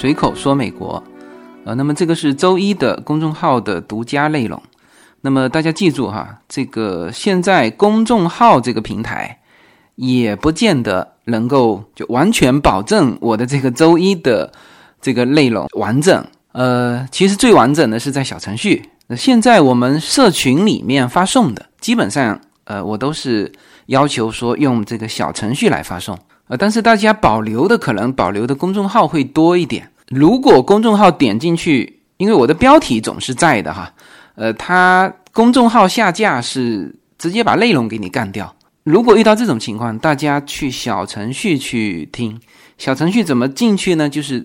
随口说美国，呃，那么这个是周一的公众号的独家内容。那么大家记住哈，这个现在公众号这个平台也不见得能够就完全保证我的这个周一的这个内容完整。呃，其实最完整的是在小程序。那现在我们社群里面发送的，基本上呃，我都是要求说用这个小程序来发送。呃，但是大家保留的可能保留的公众号会多一点。如果公众号点进去，因为我的标题总是在的哈，呃，它公众号下架是直接把内容给你干掉。如果遇到这种情况，大家去小程序去听。小程序怎么进去呢？就是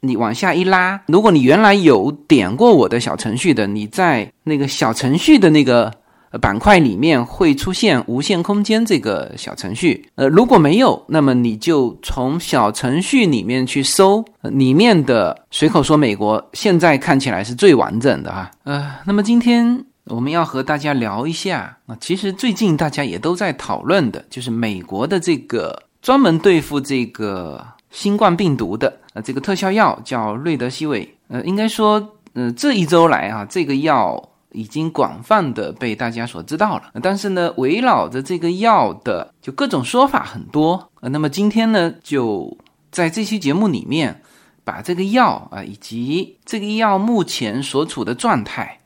你往下一拉，如果你原来有点过我的小程序的，你在那个小程序的那个。板块里面会出现无限空间这个小程序，呃，如果没有，那么你就从小程序里面去搜里面的随口说美国，现在看起来是最完整的哈。呃，那么今天我们要和大家聊一下啊，其实最近大家也都在讨论的，就是美国的这个专门对付这个新冠病毒的呃这个特效药叫瑞德西韦，呃，应该说，呃，这一周来啊，这个药。已经广泛的被大家所知道了，但是呢，围绕着这个药的就各种说法很多。呃，那么今天呢，就在这期节目里面，把这个药啊，以及这个药目前所处的状态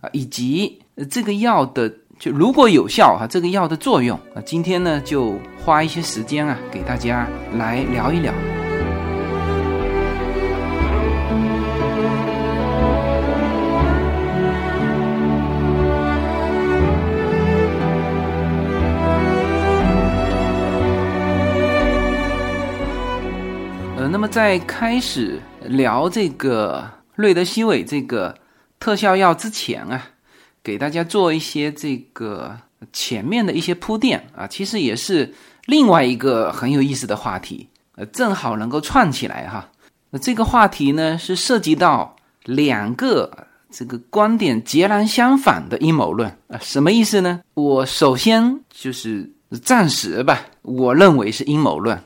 啊，以及这个药的就如果有效哈，这个药的作用啊，今天呢就花一些时间啊，给大家来聊一聊。在开始聊这个瑞德西韦这个特效药之前啊，给大家做一些这个前面的一些铺垫啊，其实也是另外一个很有意思的话题，呃，正好能够串起来哈。那这个话题呢是涉及到两个这个观点截然相反的阴谋论啊，什么意思呢？我首先就是暂时吧，我认为是阴谋论。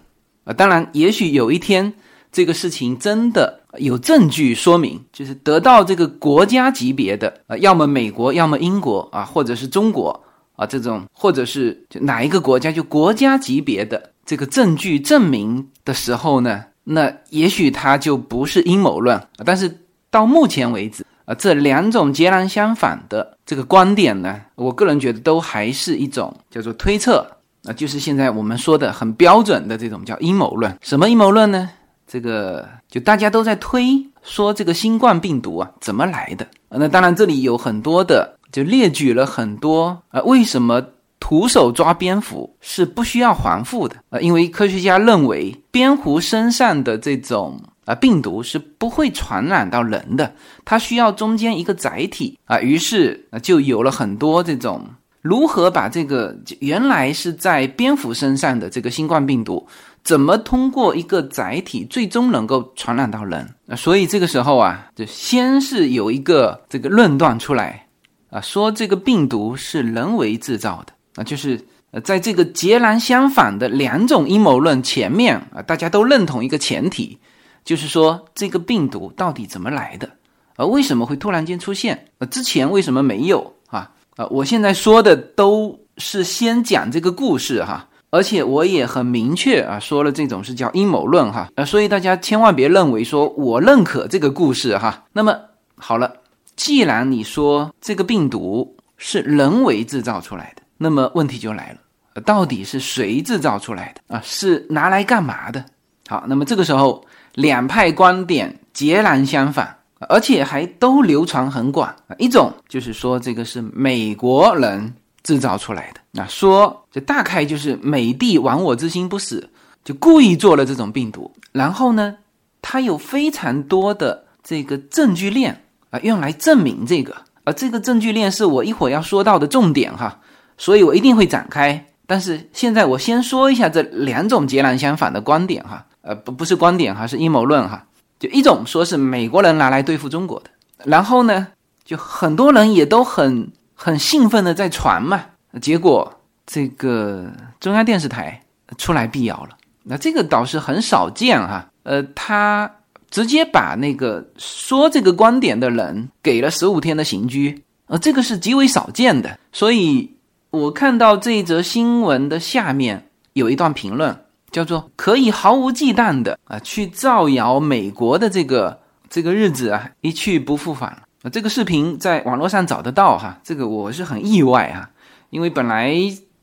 啊，当然，也许有一天这个事情真的有证据说明，就是得到这个国家级别的啊，要么美国，要么英国啊，或者是中国啊，这种，或者是就哪一个国家就国家级别的这个证据证明的时候呢，那也许它就不是阴谋论。但是到目前为止啊，这两种截然相反的这个观点呢，我个人觉得都还是一种叫做推测。那就是现在我们说的很标准的这种叫阴谋论。什么阴谋论呢？这个就大家都在推说这个新冠病毒啊怎么来的？那当然这里有很多的，就列举了很多啊，为什么徒手抓蝙蝠是不需要还腹的啊？因为科学家认为蝙蝠身上的这种啊病毒是不会传染到人的，它需要中间一个载体啊，于是就有了很多这种。如何把这个原来是在蝙蝠身上的这个新冠病毒，怎么通过一个载体最终能够传染到人？啊，所以这个时候啊，就先是有一个这个论断出来，啊，说这个病毒是人为制造的，啊，就是呃，在这个截然相反的两种阴谋论前面啊，大家都认同一个前提，就是说这个病毒到底怎么来的？啊，为什么会突然间出现？呃，之前为什么没有？啊，我现在说的都是先讲这个故事哈，而且我也很明确啊，说了这种是叫阴谋论哈，呃，所以大家千万别认为说我认可这个故事哈。那么好了，既然你说这个病毒是人为制造出来的，那么问题就来了，到底是谁制造出来的啊？是拿来干嘛的？好，那么这个时候两派观点截然相反。而且还都流传很广！一种就是说这个是美国人制造出来的，那说这大概就是美帝亡我之心不死，就故意做了这种病毒。然后呢，它有非常多的这个证据链啊，用来证明这个。而这个证据链是我一会儿要说到的重点哈，所以我一定会展开。但是现在我先说一下这两种截然相反的观点哈，呃，不不是观点哈，是阴谋论哈。就一种说是美国人拿来对付中国的，然后呢，就很多人也都很很兴奋的在传嘛，结果这个中央电视台出来辟谣了，那这个倒是很少见哈，呃，他直接把那个说这个观点的人给了十五天的刑拘，呃，这个是极为少见的。所以我看到这一则新闻的下面有一段评论，叫做“可以毫无忌惮的啊去造谣美国的这个这个日子啊一去不复返了”。啊，这个视频在网络上找得到哈，这个我是很意外啊，因为本来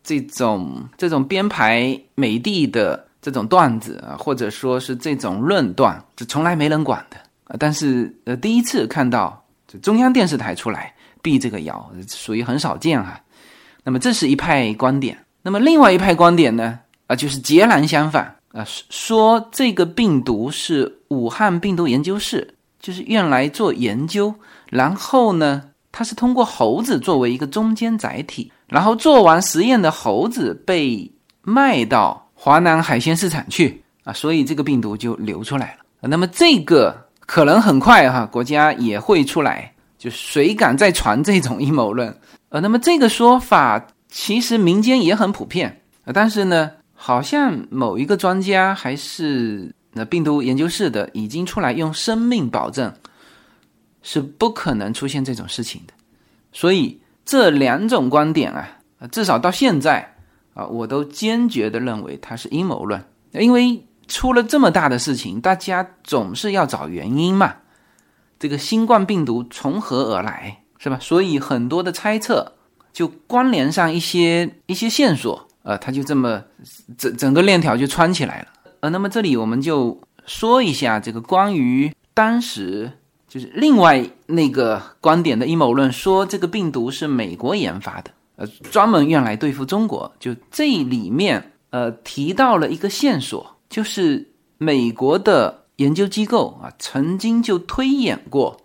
这种这种编排美帝的这种段子啊，或者说是这种论断，是从来没人管的啊。但是呃，第一次看到就中央电视台出来辟这个谣，属于很少见哈。那么这是一派观点，那么另外一派观点呢啊，就是截然相反啊，说这个病毒是武汉病毒研究室就是用来做研究。然后呢，它是通过猴子作为一个中间载体，然后做完实验的猴子被卖到华南海鲜市场去啊，所以这个病毒就流出来了。那么这个可能很快哈，国家也会出来，就谁敢再传这种阴谋论？呃，那么这个说法其实民间也很普遍啊，但是呢，好像某一个专家还是那病毒研究室的，已经出来用生命保证。是不可能出现这种事情的，所以这两种观点啊，至少到现在啊，我都坚决的认为它是阴谋论。因为出了这么大的事情，大家总是要找原因嘛。这个新冠病毒从何而来，是吧？所以很多的猜测就关联上一些一些线索，呃，它就这么整整个链条就穿起来了。呃，那么这里我们就说一下这个关于当时。就是另外那个观点的阴谋论，说这个病毒是美国研发的，呃，专门用来对付中国。就这里面，呃，提到了一个线索，就是美国的研究机构啊，曾经就推演过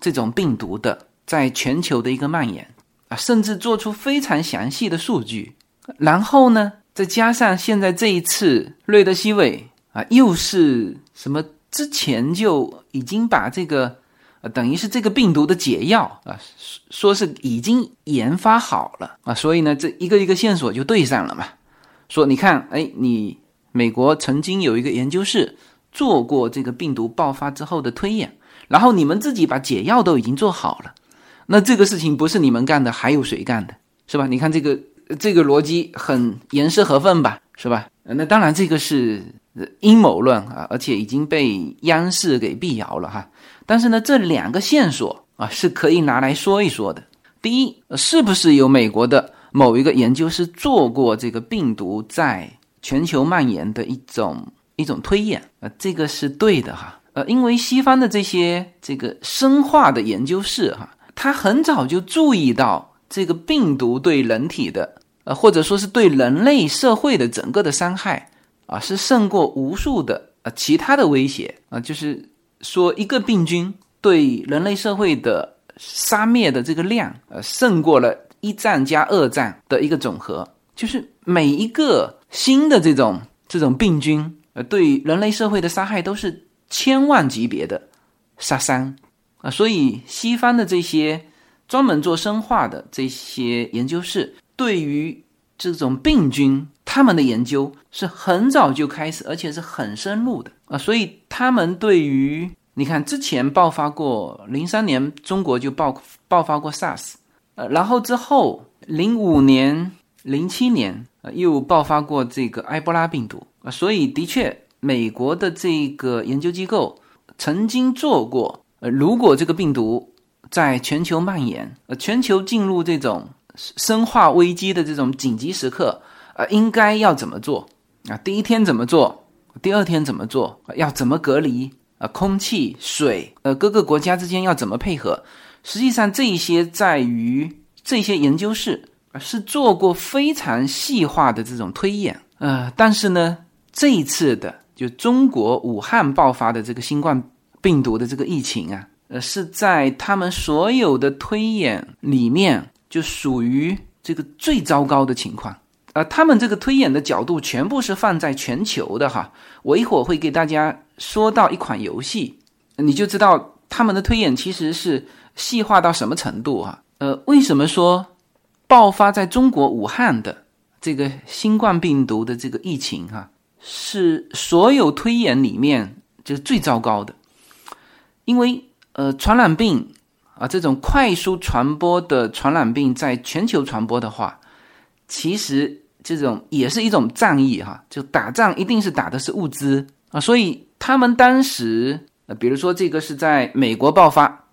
这种病毒的在全球的一个蔓延啊，甚至做出非常详细的数据。然后呢，再加上现在这一次瑞德西韦啊，又是什么之前就已经把这个。啊等于是这个病毒的解药啊，说是已经研发好了啊，所以呢，这一个一个线索就对上了嘛。说你看，哎，你美国曾经有一个研究室做过这个病毒爆发之后的推演，然后你们自己把解药都已经做好了，那这个事情不是你们干的，还有谁干的？是吧？你看这个这个逻辑很严丝合缝吧？是吧？那当然这个是阴谋论啊，而且已经被央视给辟谣了哈。但是呢，这两个线索啊是可以拿来说一说的。第一，是不是有美国的某一个研究是做过这个病毒在全球蔓延的一种一种推演？呃，这个是对的哈。呃，因为西方的这些这个生化的研究室哈，他很早就注意到这个病毒对人体的呃，或者说是对人类社会的整个的伤害啊，是胜过无数的呃其他的威胁啊，就是。说一个病菌对人类社会的杀灭的这个量，呃，胜过了一战加二战的一个总和。就是每一个新的这种这种病菌，呃，对人类社会的杀害都是千万级别的杀伤啊。所以西方的这些专门做生化的这些研究室，对于这种病菌，他们的研究是很早就开始，而且是很深入的啊。所以他们对于你看，之前爆发过零三年，中国就爆爆发过 SARS，呃，然后之后零五年、零七年，呃，又爆发过这个埃博拉病毒啊，所以的确，美国的这个研究机构曾经做过，呃，如果这个病毒在全球蔓延，呃，全球进入这种生化危机的这种紧急时刻，呃，应该要怎么做啊？第一天怎么做？第二天怎么做？要怎么隔离？啊，空气、水，呃，各个国家之间要怎么配合？实际上，这一些在于这些研究室啊是做过非常细化的这种推演。呃，但是呢，这一次的就中国武汉爆发的这个新冠病毒的这个疫情啊，呃，是在他们所有的推演里面就属于这个最糟糕的情况。呃，他们这个推演的角度全部是放在全球的哈。我一会儿会给大家说到一款游戏，你就知道他们的推演其实是细化到什么程度哈。呃，为什么说爆发在中国武汉的这个新冠病毒的这个疫情哈，是所有推演里面就是最糟糕的？因为呃，传染病啊，这种快速传播的传染病在全球传播的话，其实这种也是一种战役哈，就打仗一定是打的是物资啊，所以他们当时呃，比如说这个是在美国爆发，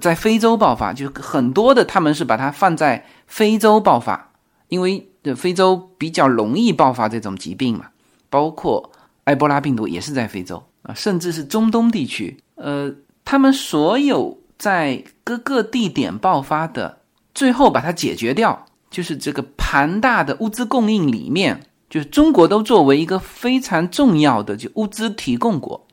在非洲爆发，就很多的他们是把它放在非洲爆发，因为非洲比较容易爆发这种疾病嘛，包括埃博拉病毒也是在非洲啊，甚至是中东地区，呃。他们所有在各个地点爆发的，最后把它解决掉，就是这个庞大的物资供应里面，就是中国都作为一个非常重要的就物资提供国，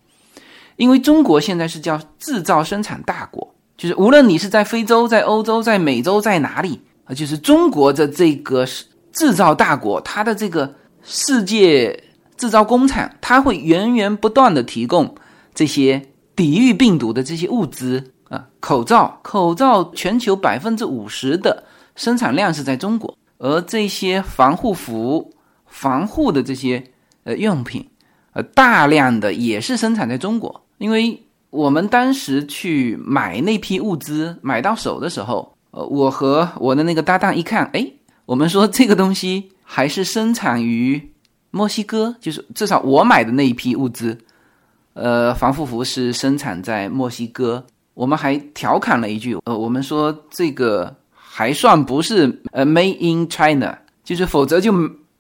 因为中国现在是叫制造生产大国，就是无论你是在非洲、在欧洲、在美洲、在哪里啊，就是中国的这个制造大国，它的这个世界制造工厂，它会源源不断的提供这些。抵御病毒的这些物资啊，口罩，口罩全球百分之五十的生产量是在中国，而这些防护服、防护的这些呃用品，呃，大量的也是生产在中国。因为我们当时去买那批物资买到手的时候，呃，我和我的那个搭档一看，哎，我们说这个东西还是生产于墨西哥，就是至少我买的那一批物资。呃，防护服是生产在墨西哥，我们还调侃了一句，呃，我们说这个还算不是呃 Made in China，就是否则就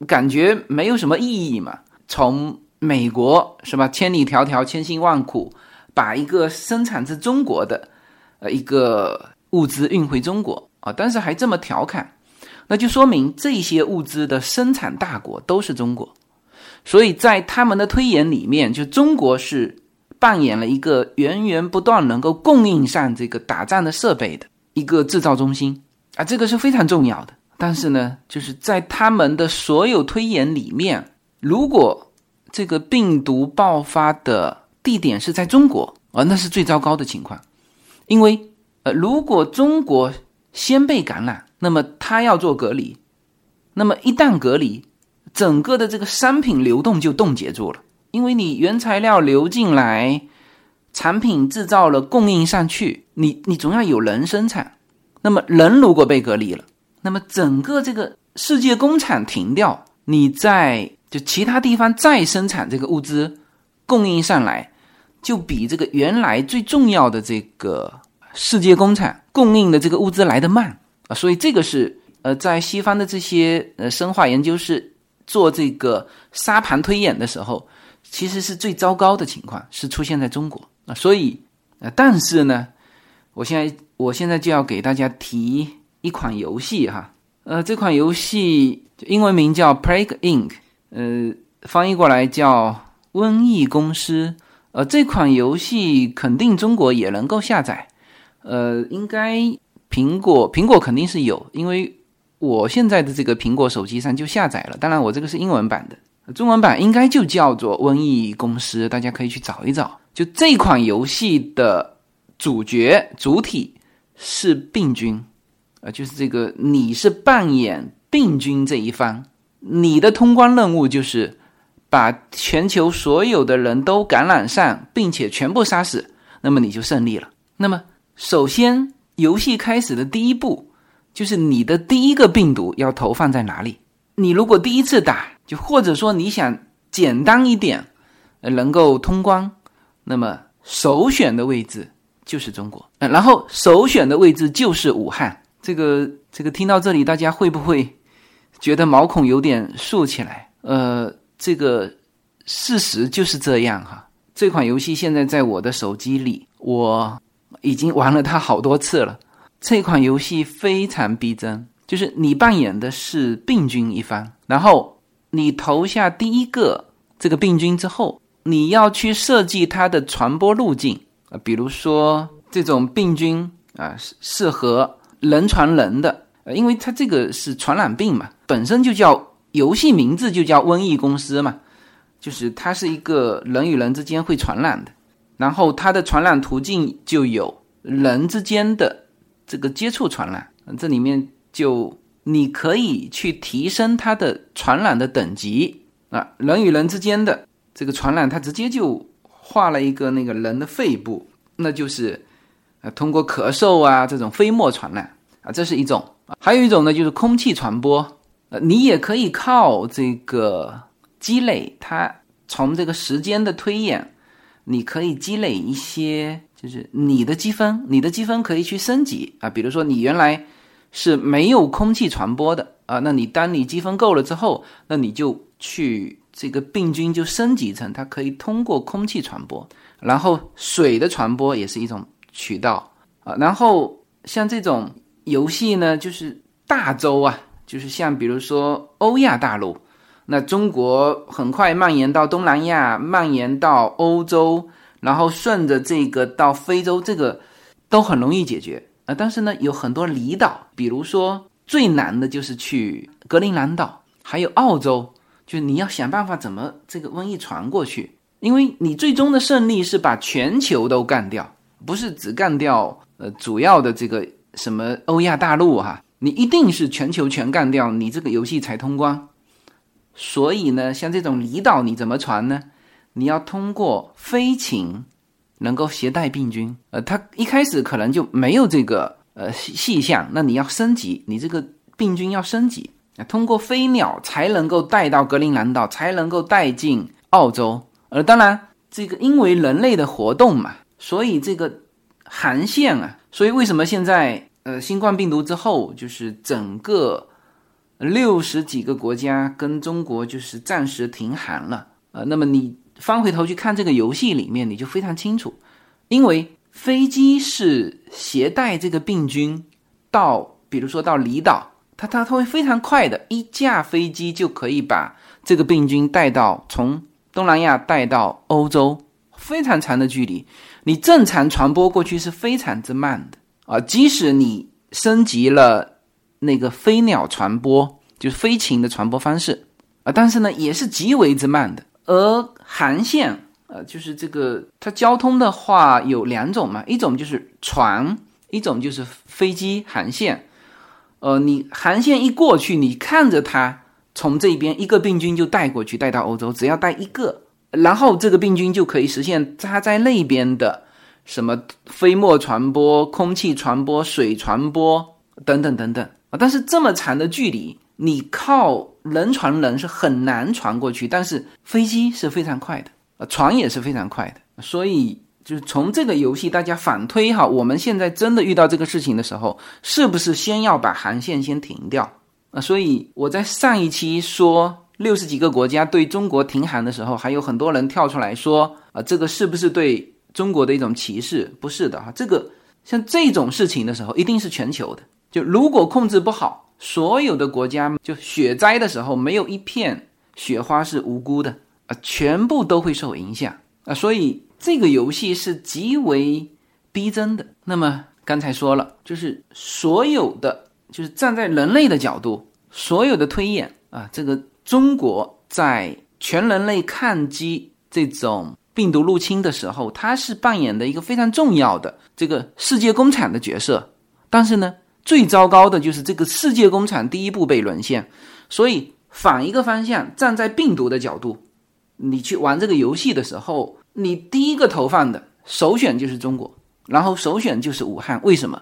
感觉没有什么意义嘛。从美国是吧，千里迢迢、千辛万苦把一个生产自中国的呃一个物资运回中国啊，但是还这么调侃，那就说明这些物资的生产大国都是中国。所以在他们的推演里面，就中国是扮演了一个源源不断能够供应上这个打仗的设备的一个制造中心啊，这个是非常重要的。但是呢，就是在他们的所有推演里面，如果这个病毒爆发的地点是在中国啊，那是最糟糕的情况，因为呃，如果中国先被感染，那么他要做隔离，那么一旦隔离。整个的这个商品流动就冻结住了，因为你原材料流进来，产品制造了供应上去，你你总要有人生产。那么人如果被隔离了，那么整个这个世界工厂停掉，你在就其他地方再生产这个物资供应上来，就比这个原来最重要的这个世界工厂供应的这个物资来得慢啊。所以这个是呃，在西方的这些呃生化研究室。做这个沙盘推演的时候，其实是最糟糕的情况是出现在中国啊，所以呃，但是呢，我现在我现在就要给大家提一款游戏哈，呃，这款游戏英文名叫 Plague Inc，呃，翻译过来叫瘟疫公司，呃，这款游戏肯定中国也能够下载，呃，应该苹果苹果肯定是有，因为。我现在的这个苹果手机上就下载了，当然我这个是英文版的，中文版应该就叫做《瘟疫公司》，大家可以去找一找。就这款游戏的主角主体是病菌，呃，就是这个你是扮演病菌这一方，你的通关任务就是把全球所有的人都感染上，并且全部杀死，那么你就胜利了。那么首先游戏开始的第一步。就是你的第一个病毒要投放在哪里？你如果第一次打，就或者说你想简单一点，能够通关，那么首选的位置就是中国，呃，然后首选的位置就是武汉。这个这个听到这里，大家会不会觉得毛孔有点竖起来？呃，这个事实就是这样哈。这款游戏现在在我的手机里，我已经玩了它好多次了。这款游戏非常逼真，就是你扮演的是病菌一方，然后你投下第一个这个病菌之后，你要去设计它的传播路径啊，比如说这种病菌啊适适合人传人的，呃，因为它这个是传染病嘛，本身就叫游戏名字就叫瘟疫公司嘛，就是它是一个人与人之间会传染的，然后它的传染途径就有人之间的。这个接触传染，这里面就你可以去提升它的传染的等级啊，人与人之间的这个传染，它直接就画了一个那个人的肺部，那就是呃通过咳嗽啊这种飞沫传染啊，这是一种。还有一种呢，就是空气传播。呃，你也可以靠这个积累，它从这个时间的推演，你可以积累一些，就是你的积分，你的积分可以去升级啊。比如说你原来是没有空气传播的啊，那你当你积分够了之后，那你就去这个病菌就升级成它可以通过空气传播，然后水的传播也是一种渠道啊。然后像这种游戏呢，就是大洲啊。就是像比如说欧亚大陆，那中国很快蔓延到东南亚，蔓延到欧洲，然后顺着这个到非洲，这个都很容易解决啊。但是呢，有很多离岛，比如说最难的就是去格陵兰岛，还有澳洲，就你要想办法怎么这个瘟疫传过去，因为你最终的胜利是把全球都干掉，不是只干掉呃主要的这个什么欧亚大陆哈。你一定是全球全干掉，你这个游戏才通关。所以呢，像这种离岛你怎么传呢？你要通过飞禽能够携带病菌，呃，它一开始可能就没有这个呃细项，那你要升级，你这个病菌要升级，通过飞鸟才能够带到格陵兰岛，才能够带进澳洲。呃，当然这个因为人类的活动嘛，所以这个航线啊，所以为什么现在？呃，新冠病毒之后，就是整个六十几个国家跟中国就是暂时停航了。呃，那么你翻回头去看这个游戏里面，你就非常清楚，因为飞机是携带这个病菌到，比如说到离岛，它它它会非常快的，一架飞机就可以把这个病菌带到从东南亚带到欧洲，非常长的距离，你正常传播过去是非常之慢的。啊，即使你升级了那个飞鸟传播，就是飞禽的传播方式啊，但是呢，也是极为之慢的。而航线，呃，就是这个它交通的话有两种嘛，一种就是船，一种就是飞机航线。呃，你航线一过去，你看着它从这边一个病菌就带过去，带到欧洲，只要带一个，然后这个病菌就可以实现它在那边的。什么飞沫传播、空气传播、水传播等等等等啊！但是这么长的距离，你靠人传人是很难传过去，但是飞机是非常快的啊，船也是非常快的。所以就是从这个游戏大家反推哈，我们现在真的遇到这个事情的时候，是不是先要把航线先停掉啊？所以我在上一期说六十几个国家对中国停航的时候，还有很多人跳出来说啊，这个是不是对？中国的一种歧视不是的哈，这个像这种事情的时候，一定是全球的。就如果控制不好，所有的国家就雪灾的时候，没有一片雪花是无辜的啊，全部都会受影响啊。所以这个游戏是极为逼真的。那么刚才说了，就是所有的，就是站在人类的角度，所有的推演啊，这个中国在全人类抗击这种。病毒入侵的时候，它是扮演的一个非常重要的这个世界工厂的角色。但是呢，最糟糕的就是这个世界工厂第一步被沦陷。所以反一个方向，站在病毒的角度，你去玩这个游戏的时候，你第一个投放的首选就是中国，然后首选就是武汉。为什么？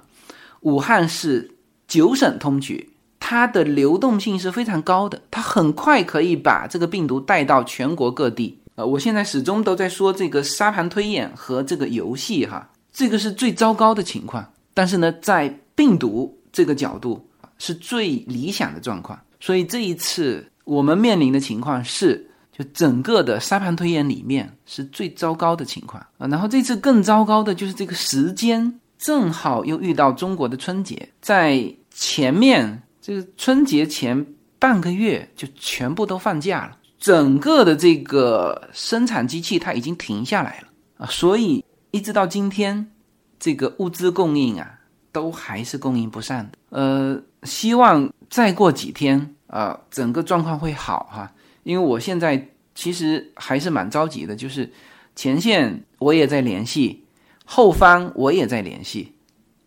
武汉是九省通衢，它的流动性是非常高的，它很快可以把这个病毒带到全国各地。呃，我现在始终都在说这个沙盘推演和这个游戏哈，这个是最糟糕的情况。但是呢，在病毒这个角度是最理想的状况。所以这一次我们面临的情况是，就整个的沙盘推演里面是最糟糕的情况啊。然后这次更糟糕的就是这个时间正好又遇到中国的春节，在前面这个春节前半个月就全部都放假了。整个的这个生产机器它已经停下来了啊，所以一直到今天，这个物资供应啊都还是供应不上的。呃，希望再过几天啊，整个状况会好哈。因为我现在其实还是蛮着急的，就是前线我也在联系，后方我也在联系，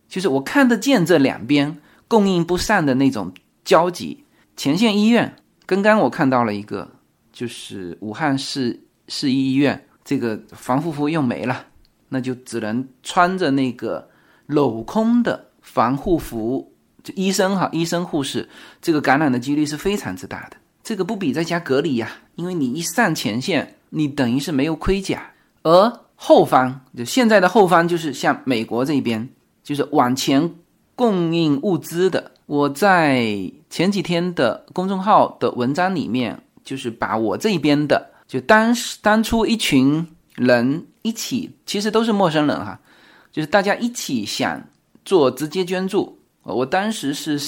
就是我看得见这两边供应不上的那种焦急。前线医院刚刚我看到了一个。就是武汉市市医院这个防护服用没了，那就只能穿着那个镂空的防护服。医生哈，医生护士，这个感染的几率是非常之大的。这个不比在家隔离呀，因为你一上前线，你等于是没有盔甲，而后方就现在的后方就是像美国这边，就是往前供应物资的。我在前几天的公众号的文章里面，就是把我这边的，就当当初一群人一起，其实都是陌生人哈，就是大家一起想做直接捐助。我当时是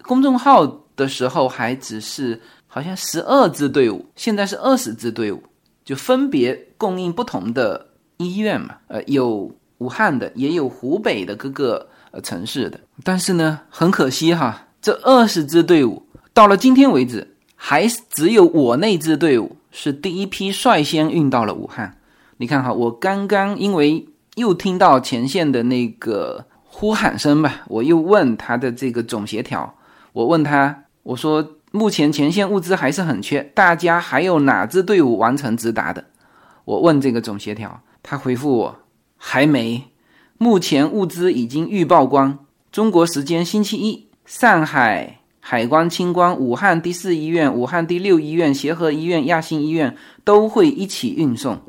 公众号的时候还只是好像十二支队伍，现在是二十支队伍，就分别供应不同的医院嘛，呃，有武汉的，也有湖北的各个。呃，城市的，但是呢，很可惜哈，这二十支队伍到了今天为止，还是只有我那支队伍是第一批率先运到了武汉。你看哈，我刚刚因为又听到前线的那个呼喊声吧，我又问他的这个总协调，我问他，我说目前前线物资还是很缺，大家还有哪支队伍完成直达的？我问这个总协调，他回复我还没。目前物资已经预报光。中国时间星期一，上海海关、清关、武汉第四医院、武汉第六医院、协和医院、亚心医院都会一起运送。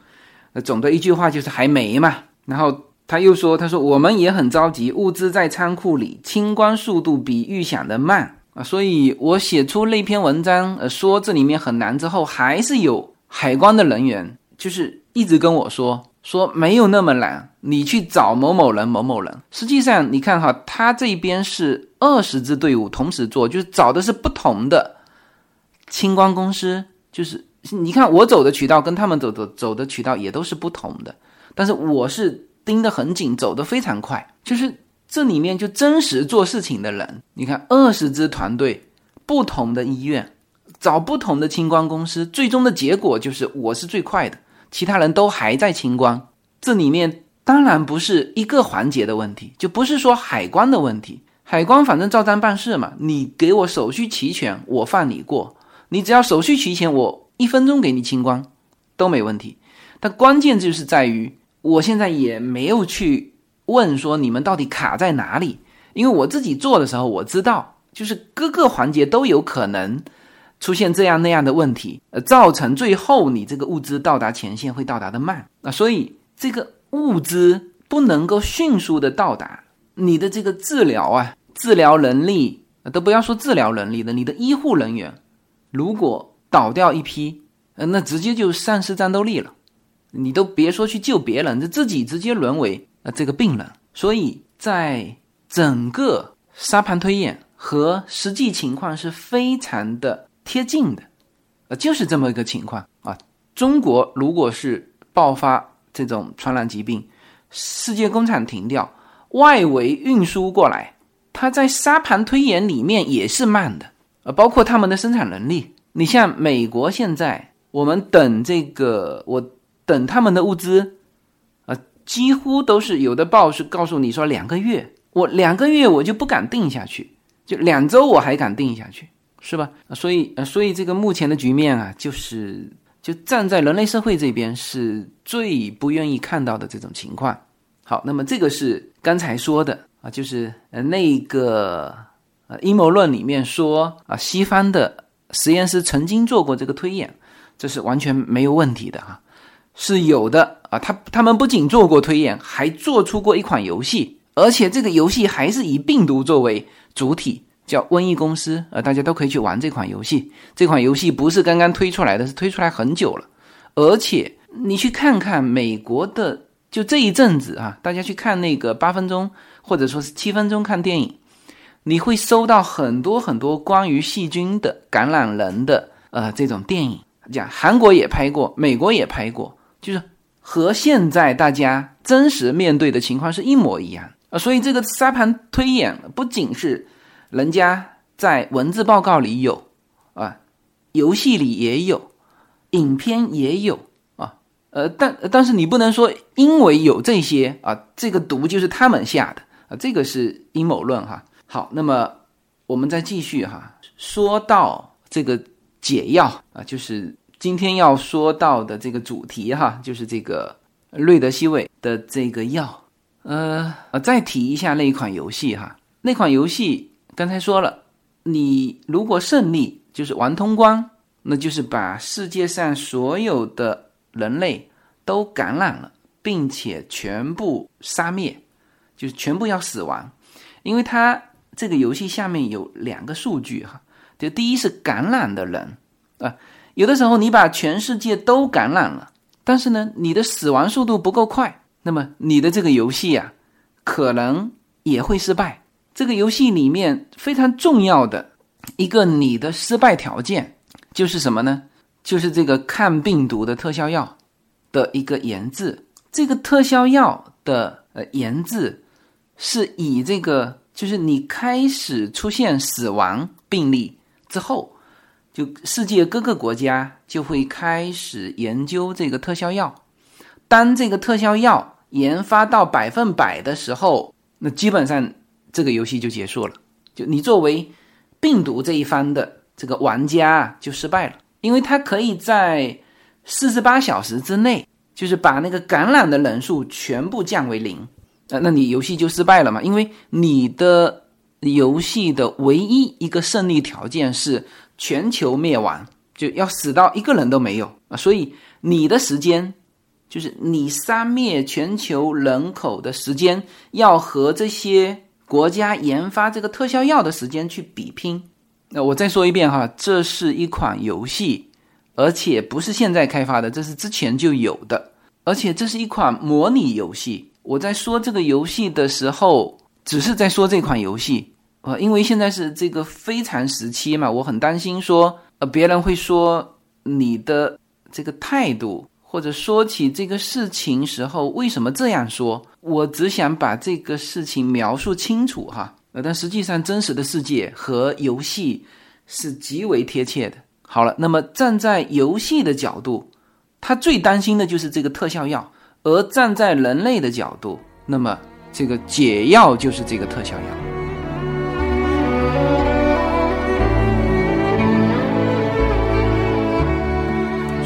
那总的一句话就是还没嘛。然后他又说：“他说我们也很着急，物资在仓库里，清关速度比预想的慢”所以我写出那篇文章，呃，说这里面很难之后，还是有海关的人员就是一直跟我说。说没有那么难，你去找某某人某某人。实际上，你看哈，他这边是二十支队伍同时做，就是找的是不同的清关公司。就是你看我走的渠道跟他们走的走的渠道也都是不同的，但是我是盯得很紧，走得非常快。就是这里面就真实做事情的人，你看二十支团队，不同的医院找不同的清关公司，最终的结果就是我是最快的。其他人都还在清关，这里面当然不是一个环节的问题，就不是说海关的问题。海关反正照章办事嘛，你给我手续齐全，我放你过。你只要手续齐全，我一分钟给你清关都没问题。但关键就是在于，我现在也没有去问说你们到底卡在哪里，因为我自己做的时候我知道，就是各个环节都有可能。出现这样那样的问题，呃，造成最后你这个物资到达前线会到达的慢啊，所以这个物资不能够迅速的到达，你的这个治疗啊，治疗能力都不要说治疗能力了，你的医护人员如果倒掉一批，呃，那直接就丧失战斗力了，你都别说去救别人，这自己直接沦为呃这个病人，所以在整个沙盘推演和实际情况是非常的。贴近的，呃，就是这么一个情况啊。中国如果是爆发这种传染疾病，世界工厂停掉，外围运输过来，它在沙盘推演里面也是慢的，呃，包括他们的生产能力。你像美国现在，我们等这个，我等他们的物资，几乎都是有的报是告诉你说两个月，我两个月我就不敢定下去，就两周我还敢定下去。是吧？所以，呃，所以这个目前的局面啊，就是就站在人类社会这边是最不愿意看到的这种情况。好，那么这个是刚才说的啊，就是呃那个呃阴谋论里面说啊，西方的实验室曾经做过这个推演，这是完全没有问题的哈，是有的啊。他他们不仅做过推演，还做出过一款游戏，而且这个游戏还是以病毒作为主体。叫瘟疫公司，啊，大家都可以去玩这款游戏。这款游戏不是刚刚推出来的，是推出来很久了。而且你去看看美国的，就这一阵子啊，大家去看那个八分钟或者说是七分钟看电影，你会搜到很多很多关于细菌的感染人的呃这种电影。讲韩国也拍过，美国也拍过，就是和现在大家真实面对的情况是一模一样啊。所以这个沙盘推演不仅是。人家在文字报告里有啊，游戏里也有，影片也有啊，呃，但但是你不能说因为有这些啊，这个毒就是他们下的啊，这个是阴谋论哈。好，那么我们再继续哈，说到这个解药啊，就是今天要说到的这个主题哈，就是这个瑞德西韦的这个药。呃呃，再提一下那一款游戏哈，那款游戏刚才说了，你如果胜利就是玩通关，那就是把世界上所有的人类都感染了，并且全部杀灭，就是全部要死亡，因为它这个游戏下面有两个数据哈，就第一是感染的人啊，有的时候你把全世界都感染了，但是呢，你的死亡速度不够快。那么你的这个游戏啊，可能也会失败。这个游戏里面非常重要的一个你的失败条件就是什么呢？就是这个抗病毒的特效药的一个研制。这个特效药的呃研制是以这个，就是你开始出现死亡病例之后，就世界各个国家就会开始研究这个特效药。当这个特效药研发到百分百的时候，那基本上这个游戏就结束了。就你作为病毒这一方的这个玩家就失败了，因为它可以在四十八小时之内，就是把那个感染的人数全部降为零。那，那你游戏就失败了嘛？因为你的游戏的唯一一个胜利条件是全球灭亡，就要死到一个人都没有啊！所以你的时间。就是你杀灭全球人口的时间，要和这些国家研发这个特效药的时间去比拼。那我再说一遍哈，这是一款游戏，而且不是现在开发的，这是之前就有的，而且这是一款模拟游戏。我在说这个游戏的时候，只是在说这款游戏，呃，因为现在是这个非常时期嘛，我很担心说，呃，别人会说你的这个态度。或者说起这个事情时候，为什么这样说？我只想把这个事情描述清楚哈。呃，但实际上真实的世界和游戏是极为贴切的。好了，那么站在游戏的角度，他最担心的就是这个特效药；而站在人类的角度，那么这个解药就是这个特效药。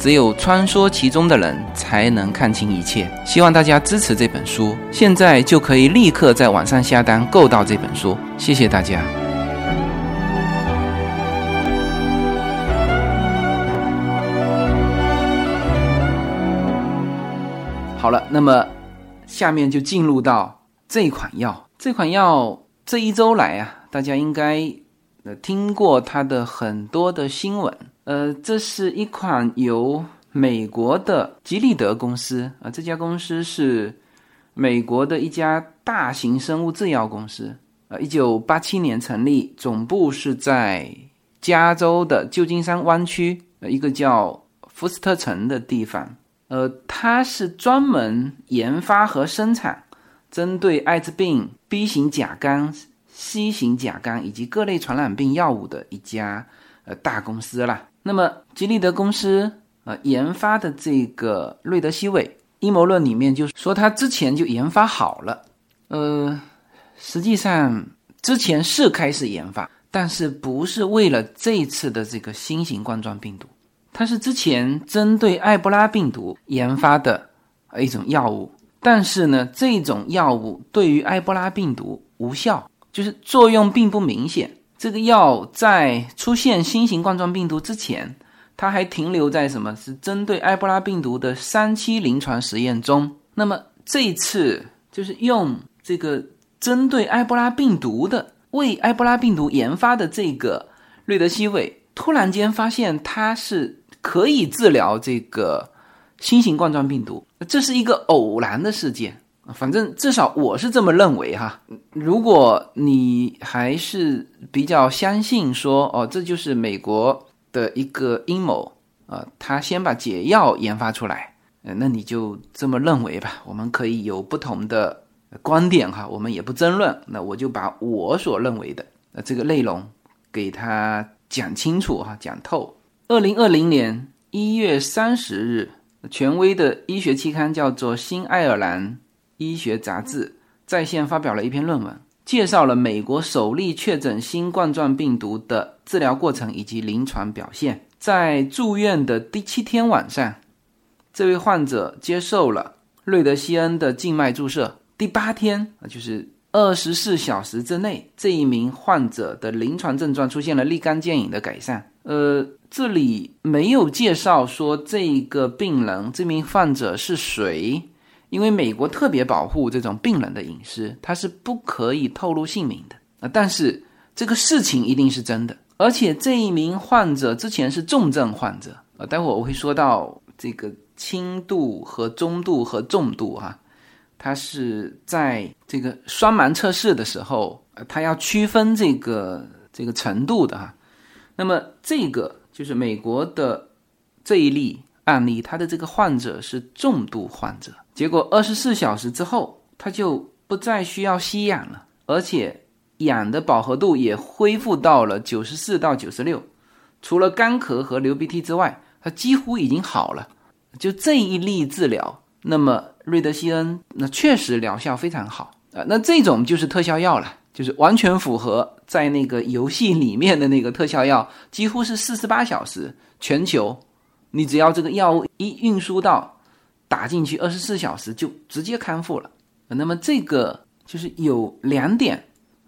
只有穿梭其中的人才能看清一切。希望大家支持这本书，现在就可以立刻在网上下单购到这本书。谢谢大家。好了，那么下面就进入到这款药。这款药这一周来啊，大家应该呃听过它的很多的新闻。呃，这是一款由美国的吉利德公司啊，这家公司是美国的一家大型生物制药公司呃，一九八七年成立，总部是在加州的旧金山湾区呃一个叫福斯特城的地方。呃，它是专门研发和生产针对艾滋病、B 型甲肝、C 型甲肝以及各类传染病药物的一家呃大公司啦。那么，吉利德公司呃研发的这个瑞德西韦，阴谋论里面就是说他之前就研发好了，呃，实际上之前是开始研发，但是不是为了这次的这个新型冠状病毒，它是之前针对埃博拉病毒研发的一种药物，但是呢，这种药物对于埃博拉病毒无效，就是作用并不明显。这个药在出现新型冠状病毒之前，它还停留在什么？是针对埃博拉病毒的三期临床实验中。那么这一次就是用这个针对埃博拉病毒的，为埃博拉病毒研发的这个瑞德西韦，突然间发现它是可以治疗这个新型冠状病毒，这是一个偶然的事件。反正至少我是这么认为哈。如果你还是比较相信说哦，这就是美国的一个阴谋啊，他先把解药研发出来，那你就这么认为吧。我们可以有不同的观点哈，我们也不争论。那我就把我所认为的呃这个内容给他讲清楚哈，讲透。二零二零年一月三十日，权威的医学期刊叫做《新爱尔兰医学杂志》在线发表了一篇论文，介绍了美国首例确诊新冠状病毒的治疗过程以及临床表现。在住院的第七天晚上，这位患者接受了瑞德西恩的静脉注射。第八天啊，就是二十四小时之内，这一名患者的临床症状出现了立竿见影的改善。呃，这里没有介绍说这个病人、这名患者是谁，因为美国特别保护这种病人的隐私，他是不可以透露姓名的啊。但是这个事情一定是真的，而且这一名患者之前是重症患者啊。待会我会说到这个轻度和中度和重度哈。他是在这个双盲测试的时候，他要区分这个这个程度的哈。那么这个就是美国的这一例案例，他的这个患者是重度患者，结果二十四小时之后，他就不再需要吸氧了，而且氧的饱和度也恢复到了九十四到九十六，除了干咳和流鼻涕之外，他几乎已经好了。就这一例治疗，那么。瑞德西恩那确实疗效非常好啊，那这种就是特效药了，就是完全符合在那个游戏里面的那个特效药，几乎是四十八小时全球，你只要这个药物一运输到打进去，二十四小时就直接康复了。那么这个就是有两点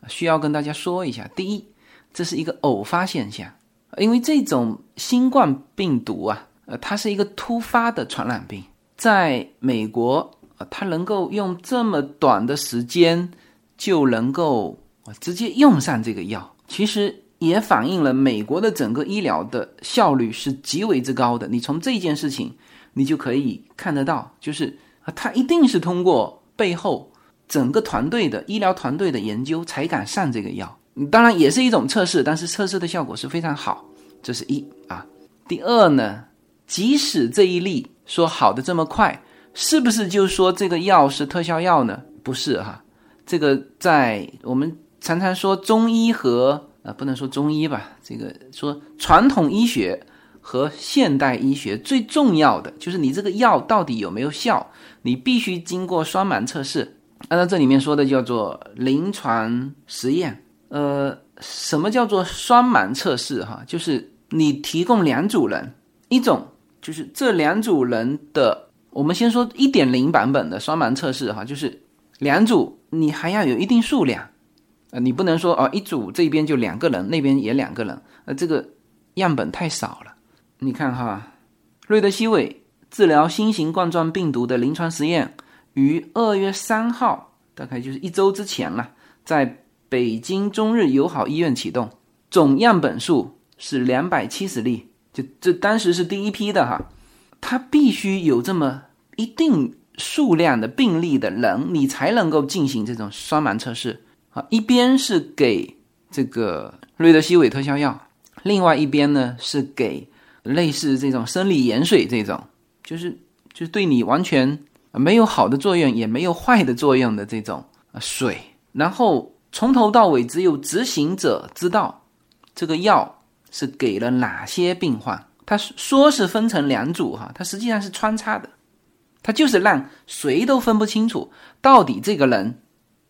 需要跟大家说一下：第一，这是一个偶发现象，因为这种新冠病毒啊，呃，它是一个突发的传染病。在美国啊，他能够用这么短的时间就能够直接用上这个药，其实也反映了美国的整个医疗的效率是极为之高的。你从这件事情，你就可以看得到，就是啊，他一定是通过背后整个团队的医疗团队的研究才敢上这个药。当然也是一种测试，但是测试的效果是非常好。这是一啊，第二呢，即使这一例。说好的这么快，是不是就说这个药是特效药呢？不是哈，这个在我们常常说中医和啊，不能说中医吧，这个说传统医学和现代医学最重要的就是你这个药到底有没有效，你必须经过双盲测试。按照这里面说的叫做临床实验。呃，什么叫做双盲测试？哈，就是你提供两组人，一种。就是这两组人的，我们先说一点零版本的双盲测试哈，就是两组你还要有一定数量，呃，你不能说哦一组这边就两个人，那边也两个人，呃，这个样本太少了。你看哈，瑞德西韦治疗新型冠状病毒的临床实验于二月三号，大概就是一周之前了，在北京中日友好医院启动，总样本数是两百七十例。就这当时是第一批的哈，他必须有这么一定数量的病例的人，你才能够进行这种双盲测试啊。一边是给这个瑞德西韦特效药，另外一边呢是给类似这种生理盐水这种，就是就是对你完全没有好的作用，也没有坏的作用的这种水。然后从头到尾只有执行者知道这个药。是给了哪些病患？他说是分成两组哈，他实际上是穿插的，他就是让谁都分不清楚到底这个人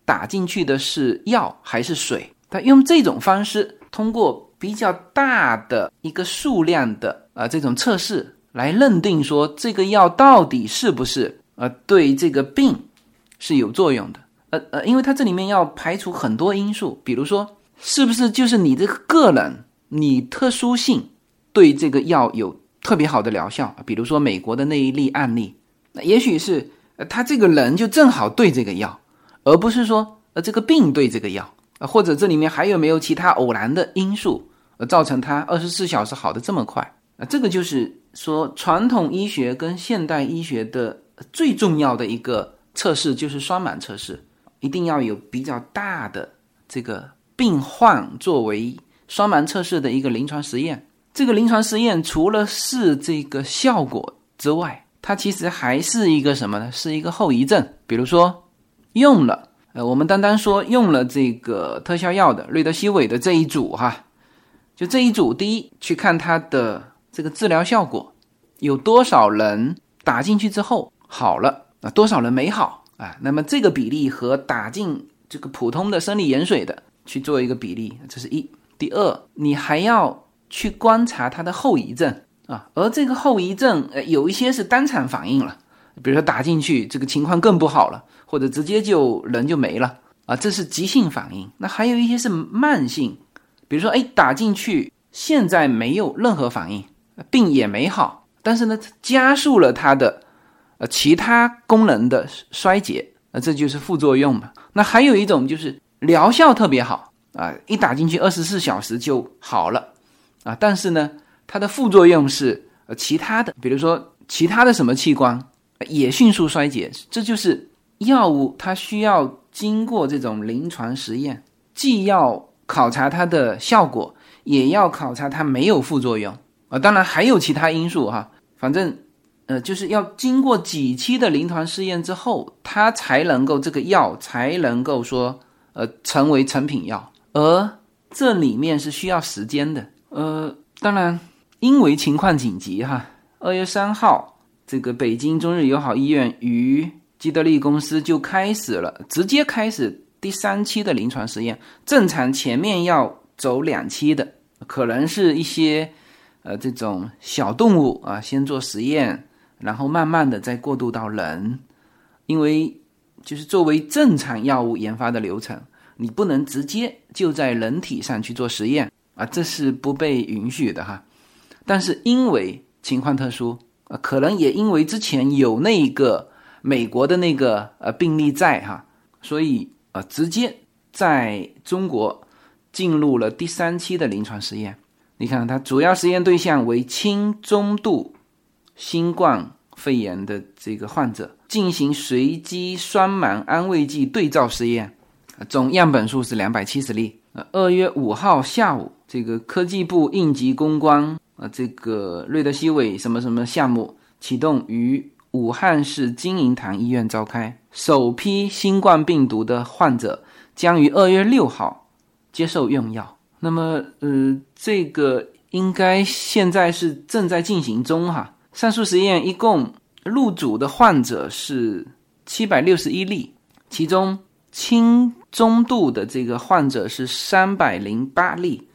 打进去的是药还是水。他用这种方式，通过比较大的一个数量的啊这种测试来认定说这个药到底是不是呃对这个病是有作用的。呃呃，因为他这里面要排除很多因素，比如说是不是就是你这个个人。你特殊性对这个药有特别好的疗效，比如说美国的那一例案例，那也许是他这个人就正好对这个药，而不是说呃这个病对这个药，或者这里面还有没有其他偶然的因素，呃造成他二十四小时好的这么快这个就是说传统医学跟现代医学的最重要的一个测试就是双盲测试，一定要有比较大的这个病患作为。双盲测试的一个临床实验，这个临床实验除了是这个效果之外，它其实还是一个什么呢？是一个后遗症。比如说，用了，呃，我们单单说用了这个特效药的瑞德西韦的这一组哈，就这一组，第一去看它的这个治疗效果，有多少人打进去之后好了啊，多少人没好啊？那么这个比例和打进这个普通的生理盐水的去做一个比例，这是一。第二，你还要去观察它的后遗症啊，而这个后遗症，呃，有一些是单场反应了，比如说打进去这个情况更不好了，或者直接就人就没了啊，这是急性反应。那还有一些是慢性。比如说，哎，打进去，现在没有任何反应，病也没好，但是呢，加速了它的呃其他功能的衰竭，啊，这就是副作用嘛。那还有一种就是疗效特别好啊，一打进去二十四小时就好了啊，但是呢，它的副作用是呃其他的，比如说其他的什么器官也迅速衰竭，这就是药物它需要经过这种临床实验，既要考察它的效果，也要考察它没有副作用啊。当然还有其他因素哈，反正呃，就是要经过几期的临床试验之后，它才能够这个药才能够说呃成为成品药。而这里面是需要时间的。呃，当然因为情况紧急哈，二月三号，这个北京中日友好医院与基德利公司就开始了，直接开始。第三期的临床实验，正常前面要走两期的，可能是一些呃这种小动物啊，先做实验，然后慢慢的再过渡到人，因为就是作为正常药物研发的流程，你不能直接就在人体上去做实验啊，这是不被允许的哈。但是因为情况特殊啊，可能也因为之前有那一个美国的那个呃病例在哈，所以。啊，直接在中国进入了第三期的临床实验。你看，它主要实验对象为轻中度新冠肺炎的这个患者，进行随机双盲安慰剂对照试验，总样本数是两百七十例。呃，二月五号下午，这个科技部应急公关呃，这个瑞德西韦什么什么项目启动于。武汉市金银潭医院召开首批新冠病毒的患者将于二月六号接受用药。那么，呃，这个应该现在是正在进行中哈。上述实验一共入组的患者是七百六十一例，其中轻中度的这个患者是三百零八例，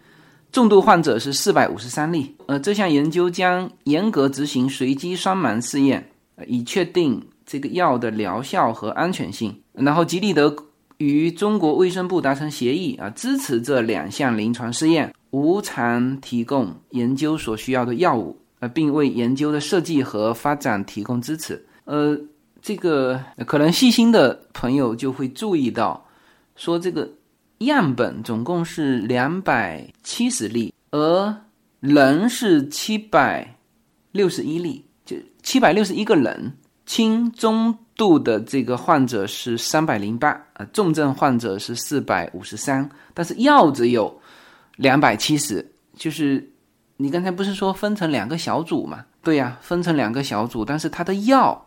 重度患者是四百五十三例。呃，这项研究将严格执行随机双盲试验。以确定这个药的疗效和安全性，然后吉利德与中国卫生部达成协议啊，支持这两项临床试验，无偿提供研究所需要的药物，呃，并为研究的设计和发展提供支持。呃，这个可能细心的朋友就会注意到，说这个样本总共是两百七十例，而人是七百六十一例。就七百六十一个人，轻中度的这个患者是三百零八，啊，重症患者是四百五十三，但是药只有两百七十，就是你刚才不是说分成两个小组吗？对呀，分成两个小组，但是它的药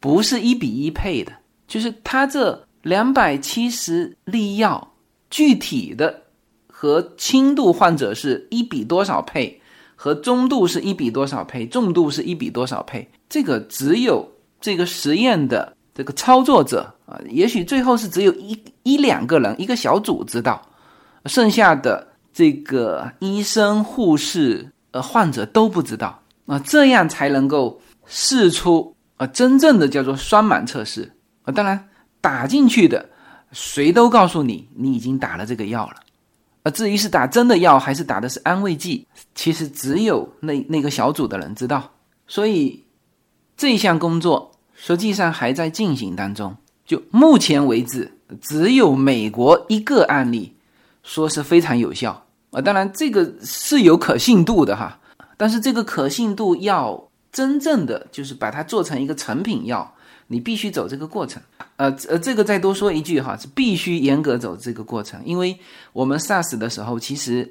不是一比一配的，就是它这两百七十粒药，具体的和轻度患者是一比多少配？和中度是一比多少配，重度是一比多少配，这个只有这个实验的这个操作者啊，也许最后是只有一一两个人一个小组知道，剩下的这个医生、护士、呃患者都不知道啊，这样才能够试出啊真正的叫做双盲测试啊。当然打进去的谁都告诉你，你已经打了这个药了。而至于是打真的药还是打的是安慰剂，其实只有那那个小组的人知道。所以这项工作实际上还在进行当中。就目前为止，只有美国一个案例说是非常有效啊。当然，这个是有可信度的哈，但是这个可信度要真正的就是把它做成一个成品药。你必须走这个过程，呃呃，这个再多说一句哈，是必须严格走这个过程，因为我们 SARS 的时候其实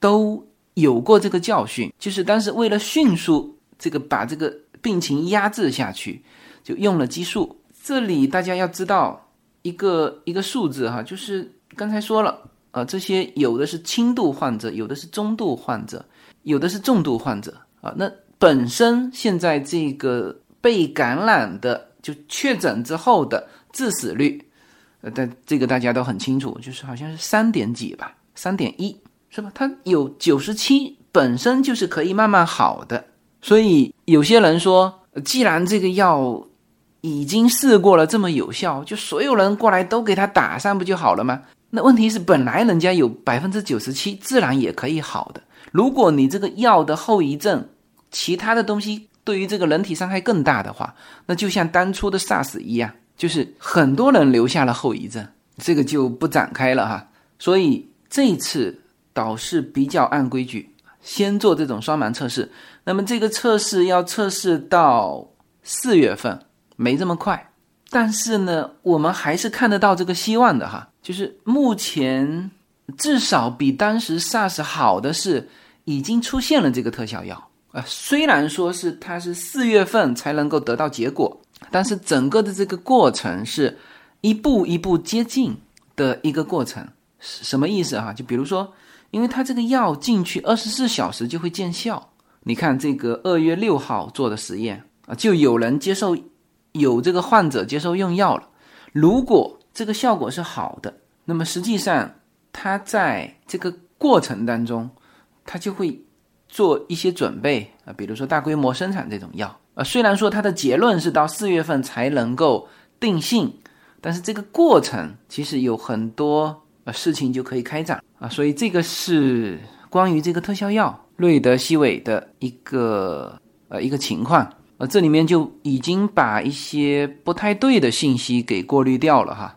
都有过这个教训，就是当时为了迅速这个把这个病情压制下去，就用了激素。这里大家要知道一个一个数字哈，就是刚才说了，啊，这些有的是轻度患者，有的是中度患者，有的是重度患者啊。那本身现在这个被感染的就确诊之后的致死率，呃，但这个大家都很清楚，就是好像是三点几吧，三点一是吧？它有九十七，本身就是可以慢慢好的。所以有些人说，既然这个药已经试过了这么有效，就所有人过来都给他打上不就好了吗？那问题是，本来人家有百分之九十七自然也可以好的。如果你这个药的后遗症，其他的东西对于这个人体伤害更大的话，那就像当初的 SARS 一样，就是很多人留下了后遗症。这个就不展开了哈。所以这次导是比较按规矩，先做这种双盲测试。那么这个测试要测试到四月份，没这么快。但是呢，我们还是看得到这个希望的哈。就是目前至少比当时 SARS 好的是，已经出现了这个特效药啊。虽然说是它是四月份才能够得到结果，但是整个的这个过程是一步一步接近的一个过程。什么意思啊？就比如说，因为它这个药进去二十四小时就会见效。你看这个二月六号做的实验啊，就有人接受，有这个患者接受用药了。如果这个效果是好的，那么实际上，他在这个过程当中，他就会做一些准备啊，比如说大规模生产这种药啊。虽然说他的结论是到四月份才能够定性，但是这个过程其实有很多呃事情就可以开展啊。所以这个是关于这个特效药瑞德西韦的一个呃一个情况呃，这里面就已经把一些不太对的信息给过滤掉了哈。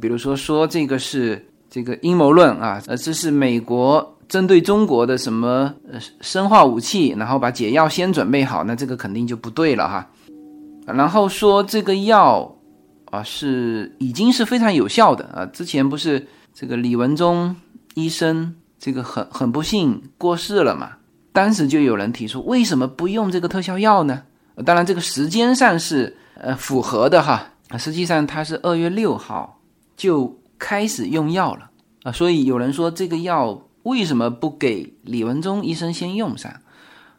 比如说说这个是这个阴谋论啊，呃，这是美国针对中国的什么呃生化武器，然后把解药先准备好，那这个肯定就不对了哈。然后说这个药啊是已经是非常有效的啊，之前不是这个李文忠医生这个很很不幸过世了嘛，当时就有人提出为什么不用这个特效药呢？当然这个时间上是呃符合的哈，实际上它是二月六号。就开始用药了啊，所以有人说这个药为什么不给李文忠医生先用上？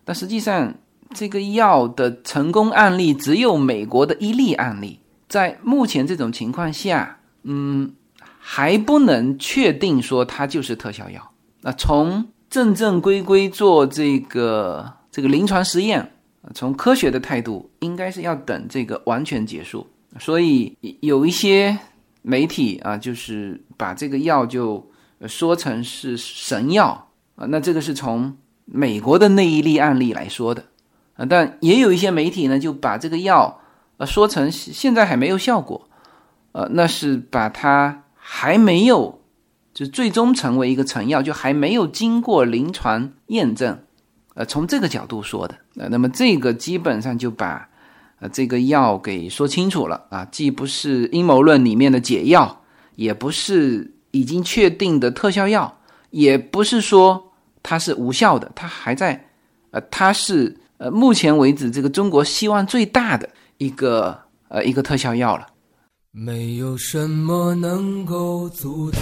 但实际上，这个药的成功案例只有美国的一例案例，在目前这种情况下，嗯，还不能确定说它就是特效药。那从正正规规做这个这个临床实验，从科学的态度，应该是要等这个完全结束。所以有一些。媒体啊，就是把这个药就说成是神药啊，那这个是从美国的那一例案例来说的啊，但也有一些媒体呢，就把这个药呃说成现在还没有效果，呃，那是把它还没有就最终成为一个成药，就还没有经过临床验证，呃，从这个角度说的，呃，那么这个基本上就把。呃，这个药给说清楚了啊，既不是阴谋论里面的解药，也不是已经确定的特效药，也不是说它是无效的，它还在，呃，它是呃，目前为止这个中国希望最大的一个呃一个特效药了。没有什么能够阻挡。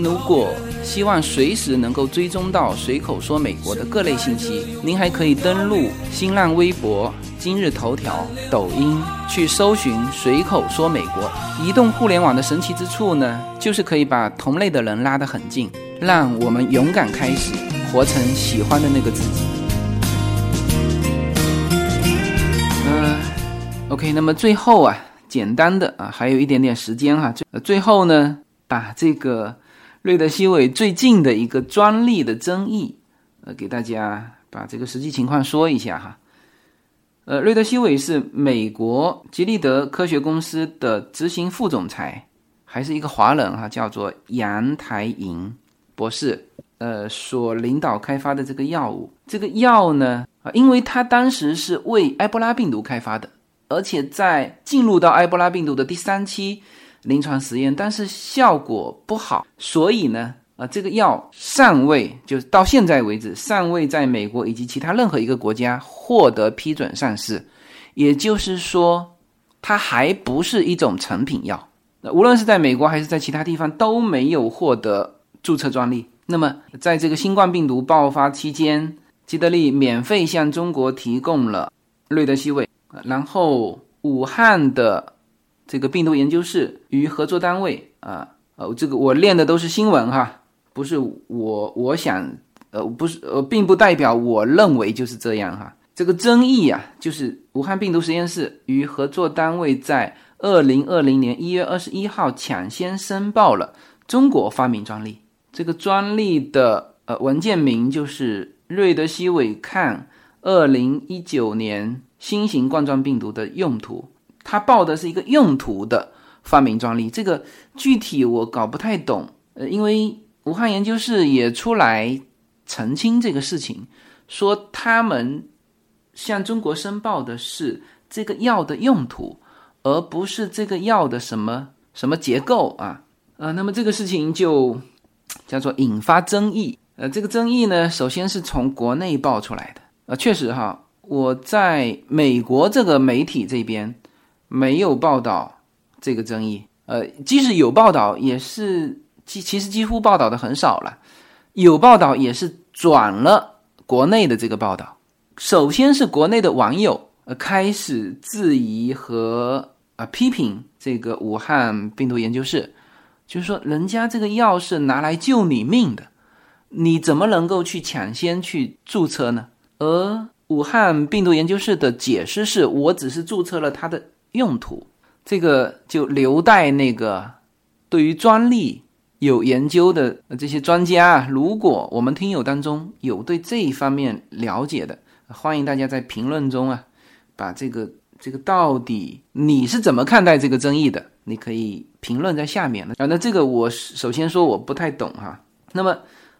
如果希望随时能够追踪到随口说美国的各类信息，您还可以登录新浪微博、今日头条、抖音去搜寻“随口说美国”。移动互联网的神奇之处呢，就是可以把同类的人拉得很近，让我们勇敢开始，活成喜欢的那个自己。OK，那么最后啊，简单的啊，还有一点点时间哈。最最后呢，把这个瑞德西韦最近的一个专利的争议，呃，给大家把这个实际情况说一下哈。呃，瑞德西韦是美国吉利德科学公司的执行副总裁，还是一个华人哈，叫做杨台银博士。呃，所领导开发的这个药物，这个药呢，啊，因为他当时是为埃博拉病毒开发的，而且在进入到埃博拉病毒的第三期临床实验，但是效果不好，所以呢，啊，这个药尚未，就是到现在为止，尚未在美国以及其他任何一个国家获得批准上市，也就是说，它还不是一种成品药，那无论是在美国还是在其他地方都没有获得注册专利。那么，在这个新冠病毒爆发期间，基德利免费向中国提供了瑞德西韦，然后武汉的这个病毒研究室与合作单位啊，呃，这个我练的都是新闻哈，不是我我想，呃，不是呃，并不代表我认为就是这样哈。这个争议啊，就是武汉病毒实验室与合作单位在二零二零年一月二十一号抢先申报了中国发明专利。这个专利的呃文件名就是瑞德西韦抗二零一九年新型冠状病毒的用途，他报的是一个用途的发明专利，这个具体我搞不太懂，呃，因为武汉研究室也出来澄清这个事情，说他们向中国申报的是这个药的用途，而不是这个药的什么什么结构啊，呃，那么这个事情就。叫做引发争议，呃，这个争议呢，首先是从国内爆出来的，呃，确实哈，我在美国这个媒体这边没有报道这个争议，呃，即使有报道，也是其其实几乎报道的很少了，有报道也是转了国内的这个报道，首先是国内的网友呃开始质疑和啊批评这个武汉病毒研究室。就是说，人家这个药是拿来救你命的，你怎么能够去抢先去注册呢？而武汉病毒研究室的解释是，我只是注册了它的用途，这个就留待那个对于专利有研究的这些专家。如果我们听友当中有对这一方面了解的，欢迎大家在评论中啊，把这个这个到底你是怎么看待这个争议的？你可以评论在下面啊。那这个我首先说我不太懂哈。那么，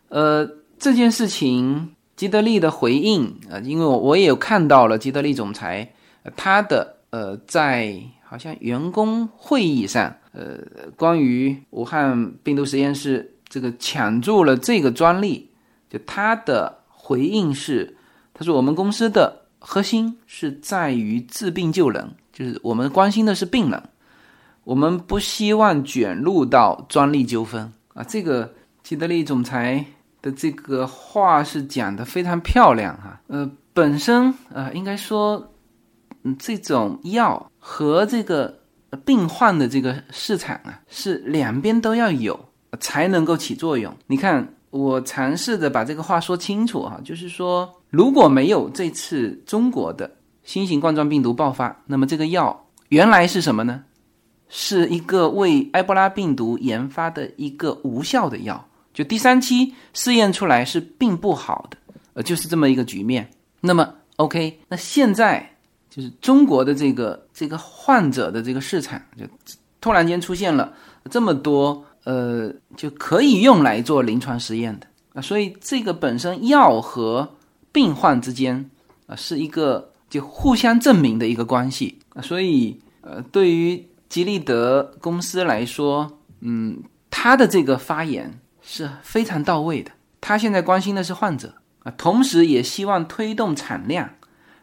呃，这件事情吉德利的回应啊，因为我我也有看到了吉德利总裁他的呃，在好像员工会议上，呃，关于武汉病毒实验室这个抢注了这个专利，就他的回应是，他说我们公司的核心是在于治病救人，就是我们关心的是病人。我们不希望卷入到专利纠纷啊！这个吉德利总裁的这个话是讲的非常漂亮哈。呃，本身呃，应该说，嗯，这种药和这个病患的这个市场啊，是两边都要有才能够起作用。你看，我尝试着把这个话说清楚哈，就是说，如果没有这次中国的新型冠状病毒爆发，那么这个药原来是什么呢？是一个为埃博拉病毒研发的一个无效的药，就第三期试验出来是并不好的，呃，就是这么一个局面。那么，OK，那现在就是中国的这个这个患者的这个市场，就突然间出现了这么多呃，就可以用来做临床实验的。啊，所以这个本身药和病患之间啊是一个就互相证明的一个关系，所以呃，对于吉利德公司来说，嗯，他的这个发言是非常到位的。他现在关心的是患者。啊，同时也希望推动产量，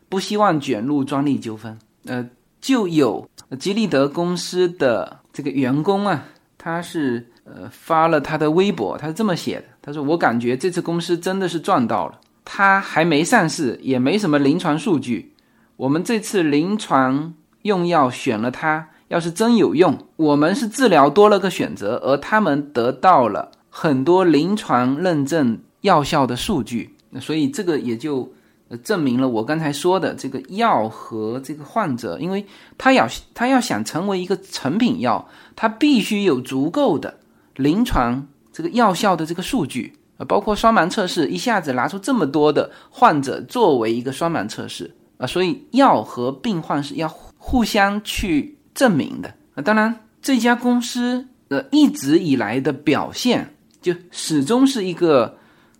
不希望卷入专利纠纷。呃，就有吉利德公司的这个员工啊，他是呃发了他的微博，他是这么写的：他说，我感觉这次公司真的是赚到了。他还没上市，也没什么临床数据，我们这次临床用药选了它。要是真有用，我们是治疗多了个选择，而他们得到了很多临床认证药效的数据，所以这个也就证明了我刚才说的这个药和这个患者，因为他要他要想成为一个成品药，他必须有足够的临床这个药效的这个数据啊，包括双盲测试，一下子拿出这么多的患者作为一个双盲测试啊，所以药和病患是要互相去证明的啊。当然，这家公司呃一直以来的表现就始终是一个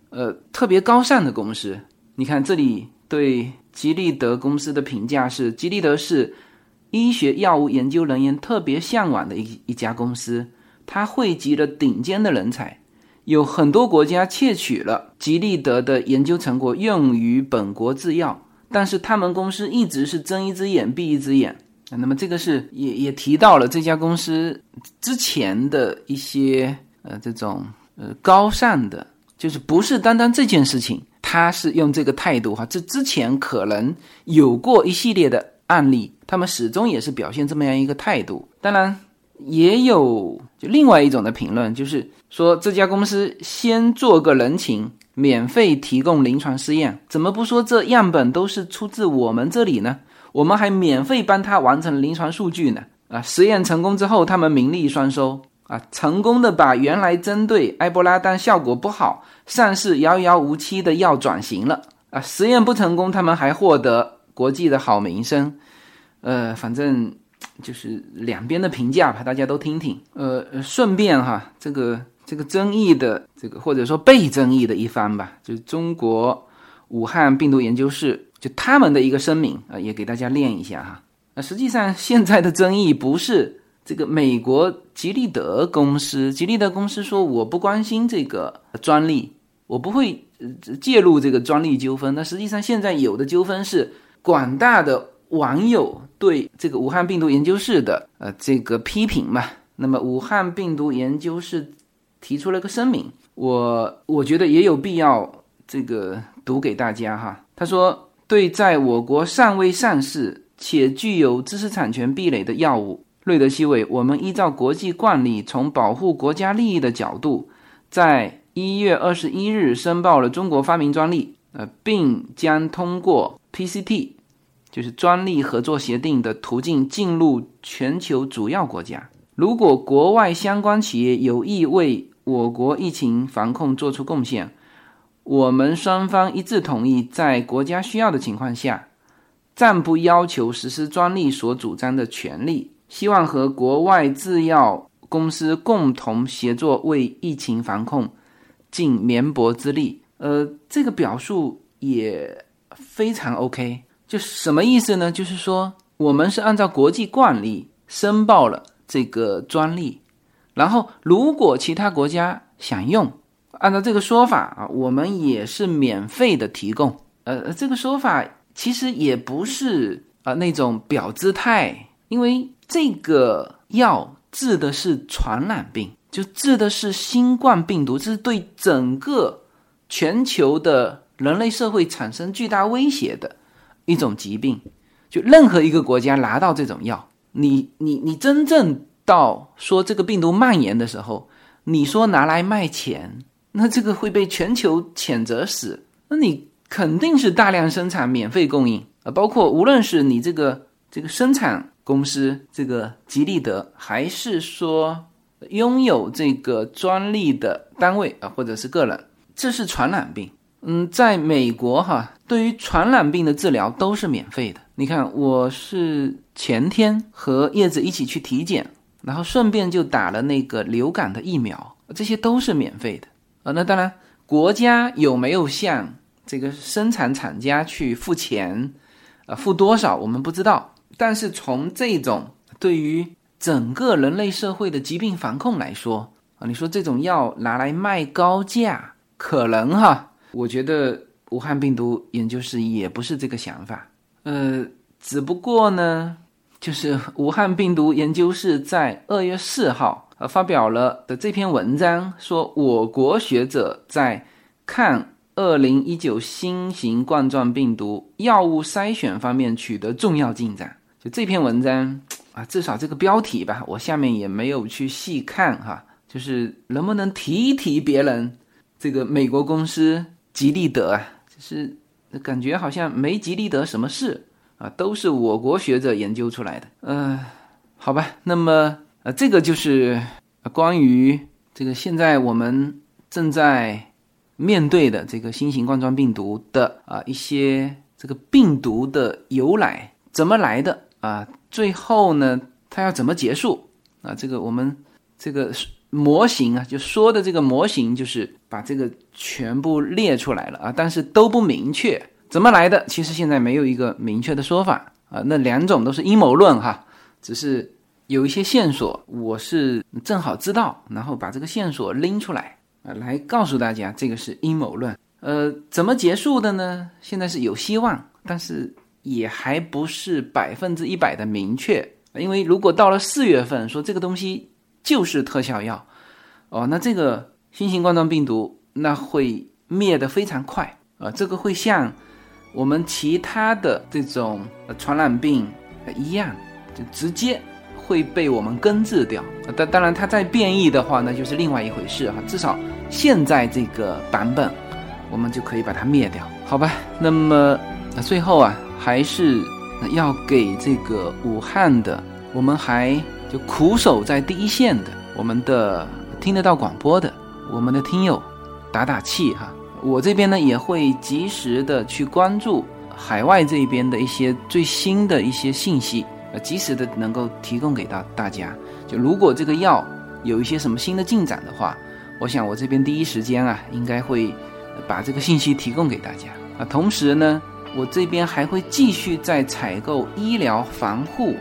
呃特别高尚的公司。你看这里对吉利德公司的评价是：吉利德是医学药物研究人员特别向往的一一家公司。它汇集了顶尖的人才，有很多国家窃取了吉利德的研究成果用于本国制药，但是他们公司一直是睁一只眼闭一只眼。那么这个是也也提到了这家公司之前的一些呃这种呃高尚的，就是不是单单这件事情，他是用这个态度哈。这之前可能有过一系列的案例，他们始终也是表现这么样一个态度。当然。也有就另外一种的评论，就是说这家公司先做个人情，免费提供临床试验，怎么不说这样本都是出自我们这里呢？我们还免费帮他完成临床数据呢。啊，实验成功之后，他们名利双收啊，成功的把原来针对埃博拉但效果不好、上市遥遥无期的药转型了啊，实验不成功，他们还获得国际的好名声。呃，反正。就是两边的评价吧，大家都听听。呃，顺便哈，这个这个争议的这个或者说被争议的一方吧，就是中国武汉病毒研究室，就他们的一个声明啊，也给大家念一下哈。那实际上现在的争议不是这个美国吉利德公司，吉利德公司说我不关心这个专利，我不会介入这个专利纠纷。那实际上现在有的纠纷是广大的。网友对这个武汉病毒研究室的呃这个批评嘛，那么武汉病毒研究室提出了个声明，我我觉得也有必要这个读给大家哈。他说，对在我国尚未上市且具有知识产权壁垒的药物瑞德西韦，我们依照国际惯例，从保护国家利益的角度，在一月二十一日申报了中国发明专利，呃，并将通过 PCT。就是专利合作协定的途径进入全球主要国家。如果国外相关企业有意为我国疫情防控做出贡献，我们双方一致同意，在国家需要的情况下，暂不要求实施专利所主张的权利。希望和国外制药公司共同协作，为疫情防控尽绵薄之力。呃，这个表述也非常 OK。就什么意思呢？就是说，我们是按照国际惯例申报了这个专利，然后如果其他国家想用，按照这个说法啊，我们也是免费的提供。呃，这个说法其实也不是啊那种表姿态，因为这个药治的是传染病，就治的是新冠病毒，这是对整个全球的人类社会产生巨大威胁的。一种疾病，就任何一个国家拿到这种药，你你你真正到说这个病毒蔓延的时候，你说拿来卖钱，那这个会被全球谴责死。那你肯定是大量生产，免费供应啊，包括无论是你这个这个生产公司这个吉利德，还是说拥有这个专利的单位啊，或者是个人，这是传染病。嗯，在美国哈，对于传染病的治疗都是免费的。你看，我是前天和叶子一起去体检，然后顺便就打了那个流感的疫苗，这些都是免费的啊。那当然，国家有没有向这个生产厂家去付钱，啊，付多少我们不知道。但是从这种对于整个人类社会的疾病防控来说啊，你说这种药拿来卖高价，可能哈。我觉得武汉病毒研究室也不是这个想法，呃，只不过呢，就是武汉病毒研究室在二月四号呃发表了的这篇文章，说我国学者在抗二零一九新型冠状病毒药物筛选方面取得重要进展。就这篇文章啊，至少这个标题吧，我下面也没有去细看哈，就是能不能提一提别人这个美国公司。吉利德啊，就是感觉好像没吉利德什么事啊，都是我国学者研究出来的。嗯，好吧，那么呃，这个就是关于这个现在我们正在面对的这个新型冠状病毒的啊一些这个病毒的由来怎么来的啊？最后呢，它要怎么结束啊？这个我们这个模型啊，就说的这个模型就是把这个全部列出来了啊，但是都不明确怎么来的。其实现在没有一个明确的说法啊，那两种都是阴谋论哈，只是有一些线索，我是正好知道，然后把这个线索拎出来啊，来告诉大家这个是阴谋论。呃，怎么结束的呢？现在是有希望，但是。也还不是百分之一百的明确，因为如果到了四月份说这个东西就是特效药，哦，那这个新型冠状病毒那会灭得非常快啊，这个会像我们其他的这种传染病一样，就直接会被我们根治掉。当当然，它再变异的话，那就是另外一回事哈。至少现在这个版本，我们就可以把它灭掉，好吧？那么那最后啊。还是要给这个武汉的，我们还就苦守在第一线的，我们的听得到广播的，我们的听友打打气哈。我这边呢也会及时的去关注海外这边的一些最新的一些信息，呃，及时的能够提供给到大家。就如果这个药有一些什么新的进展的话，我想我这边第一时间啊，应该会把这个信息提供给大家啊。同时呢。我这边还会继续在采购医疗防护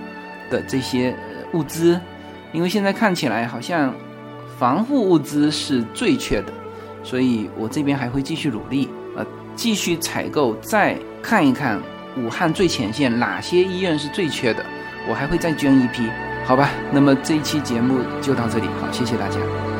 的这些物资，因为现在看起来好像防护物资是最缺的，所以我这边还会继续努力，呃，继续采购，再看一看武汉最前线哪些医院是最缺的，我还会再捐一批，好吧？那么这一期节目就到这里，好，谢谢大家。